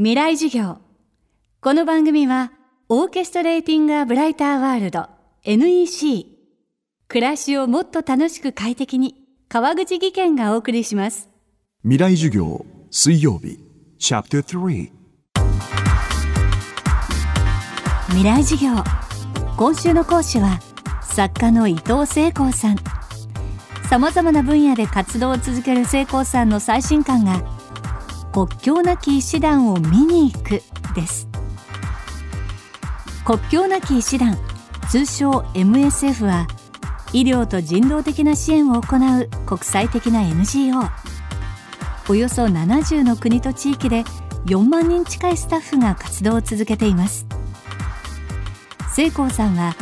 未来授業。この番組はオーケストレーティング・ア・ブライター・ワールド NEC 暮らしをもっと楽しく快適に川口義賢がお送りします。未来授業水曜日。チャプター3未来授業。今週の講師は作家の伊藤聖光さん。さまざまな分野で活動を続ける聖光さんの最新刊が国境なき医師団を見に行くです。国境なき医師団通称 MSF は医療と人道的な支援を行う国際的な NGO およそ70の国と地域で4万人近いスタッフが活動を続けています。聖光さんは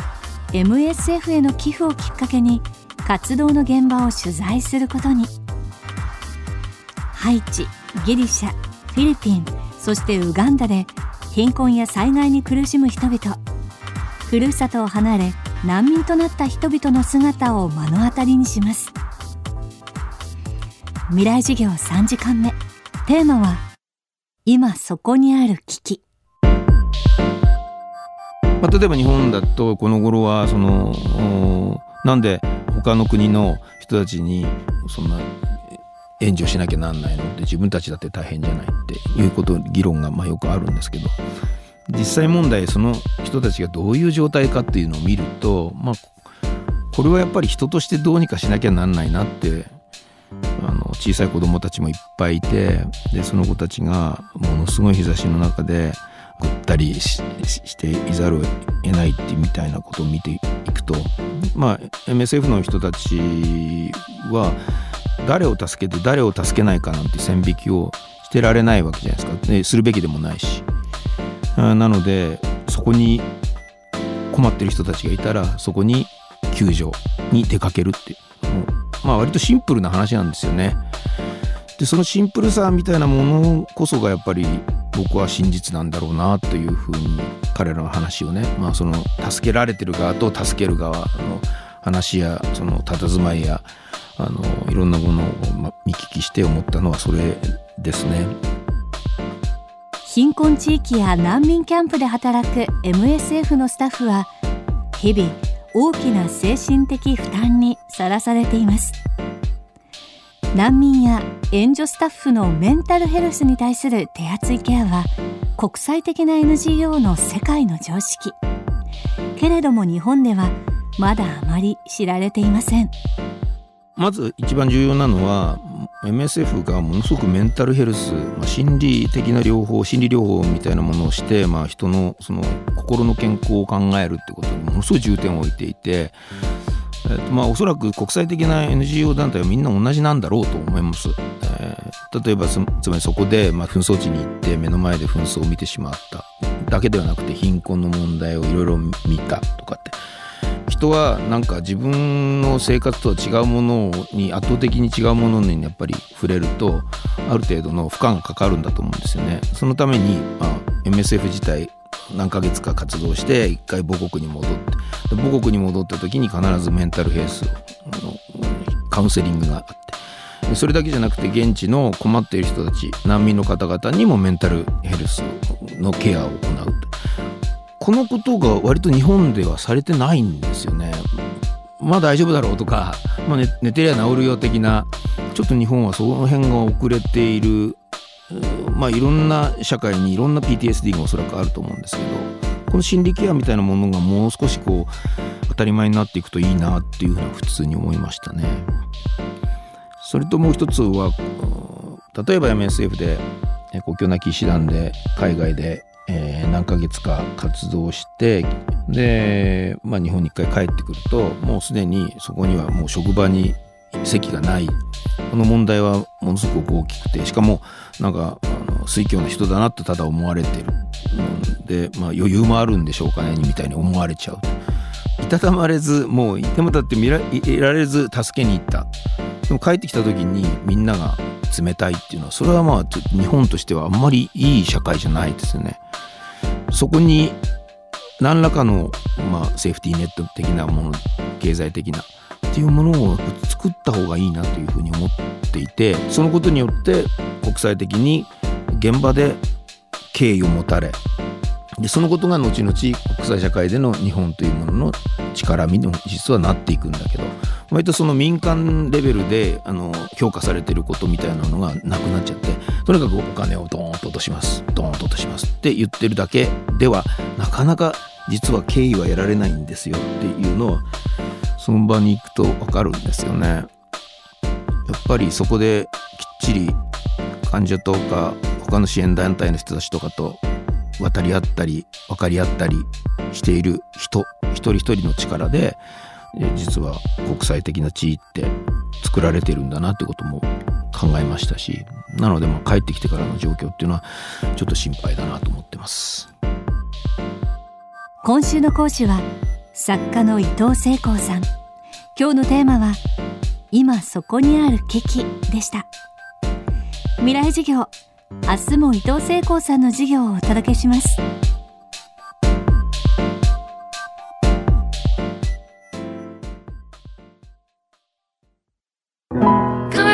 MSF への寄付をきっかけに活動の現場を取材することに。ハイチギリシャフィリピンそしてウガンダで貧困や災害に苦しむ人々。ふるさとを離れ難民となった人々の姿を目の当たりにします。未来授業3時間目。テーマは今そこにある危機。まあ、例えば日本だとこの頃はそのなんで他の国の人たちにそんな援助しなきゃなんないのって自分たちだって大変じゃないっていうこと議論がまあよくあるんですけど。実際問題その人たちがどういう状態かっていうのを見るとまあこれはやっぱり人としてどうにかしなきゃなんないなってあの小さい子供たちもいっぱいいてでその子たちがものすごい日差しの中でぐったりしていざるを得ないってみたいなことを見ていくとまあ MSF の人たちは誰を助けて誰を助けないかなんて線引きをしてられないわけじゃないですか。でするべきでもないし。なのでそこに困ってる人たちがいたらそこに救助に出かけるって。もうまあ割とシンプルな話なんですよね。でそのシンプルさみたいなものこそがやっぱり僕は真実なんだろうなというふうに彼らの話をね、まあ、その助けられてる側と助ける側の話やその佇まいやあのいろんなものを見聞きして思ったのはそれですね。貧困地域や難民キャンプで働く MSF のスタッフは日々大きな精神的負担にさらされています。難民や援助スタッフのメンタルヘルスに対する手厚いケアは国際的な NGO の世界の常識。けれども日本ではまだあまり知られていません。まず一番重要なのは MSF がものすごくメンタルヘルス、まあ、心理的な療法心理療法みたいなものをして、まあ、人のその心の健康を考えるってことにものすごい重点を置いていて、えーとまあ、おそらく国際的な NGO 団体はみんな同じなんだろうと思います。例えばつまりそこで、まあ、紛争地に行って目の前で紛争を見てしまっただけではなくて貧困の問題をいろいろ見たとかって人はなんか自分の生活とは違うものに圧倒的に違うものにやっぱり触れるとある程度の負荷がかかるんだと思うんですよね。そのために、まあ、MSF 自体何ヶ月か活動して一回母国に戻って母国に戻った時に必ずメンタルヘルスのカウンセリングがあってそれだけじゃなくて現地の困っている人たち難民の方々にもメンタルヘルスのケアをこのことが割と日本ではされてないんですよね。まあ大丈夫だろうとか、まあ寝、寝てりゃ治るよ的なちょっと日本はその辺が遅れているまあいろんな社会にいろんな PTSD がおそらくあると思うんですけどこの心理ケアみたいなものがもう少しこう当たり前になっていくといいなっていうふうな普通に思いましたね。それともう一つは例えば MSF で国境なき医師団で海外でえー、何ヶ月か活動してで、まあ、日本に一回帰ってくるともうすでにそこにはもう職場に席がない。この問題はものすごく大きくてしかもなんかあの水教な人だなとただ思われてるで、まあ、余裕もあるんでしょうかねみたいに思われちゃう。いたたまれずもういてもたって見らいられず助けに行った。でも帰ってきた時にみんなが冷たいっていうのはそれはまあ日本としてはあんまりいい社会じゃないですよね。そこに何らかの、まあ、セーフティーネット的なもの経済的なっていうものを作った方がいいなというふうに思っていてそのことによって国際的に現場で敬意を持たれでそのことが後々国際社会での日本というものの力みにも実はなっていくんだけど割とその民間レベルであの評価されてることみたいなのがなくなっちゃってとにかくお金をドーンと落としますドーンと落としますって言ってるだけではなかなか実は敬意は得られないんですよっていうのはその場に行くと分かるんですよね。やっぱりそこできっちり患者とか他の支援団体の人たちとかと渡り合ったり分かり合ったりしている人一人一人の力で実は国際的な地位って作られてるんだなってことも考えましたしなのでまあ帰ってきてからの状況っていうのはちょっと心配だなと思ってます。今週の講師は作家の伊藤聖光さん。今日のテーマは今そこにある危機でした。未来授業明日も伊藤聖光さんの授業をお届けします。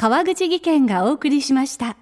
川口技研がお送りしました。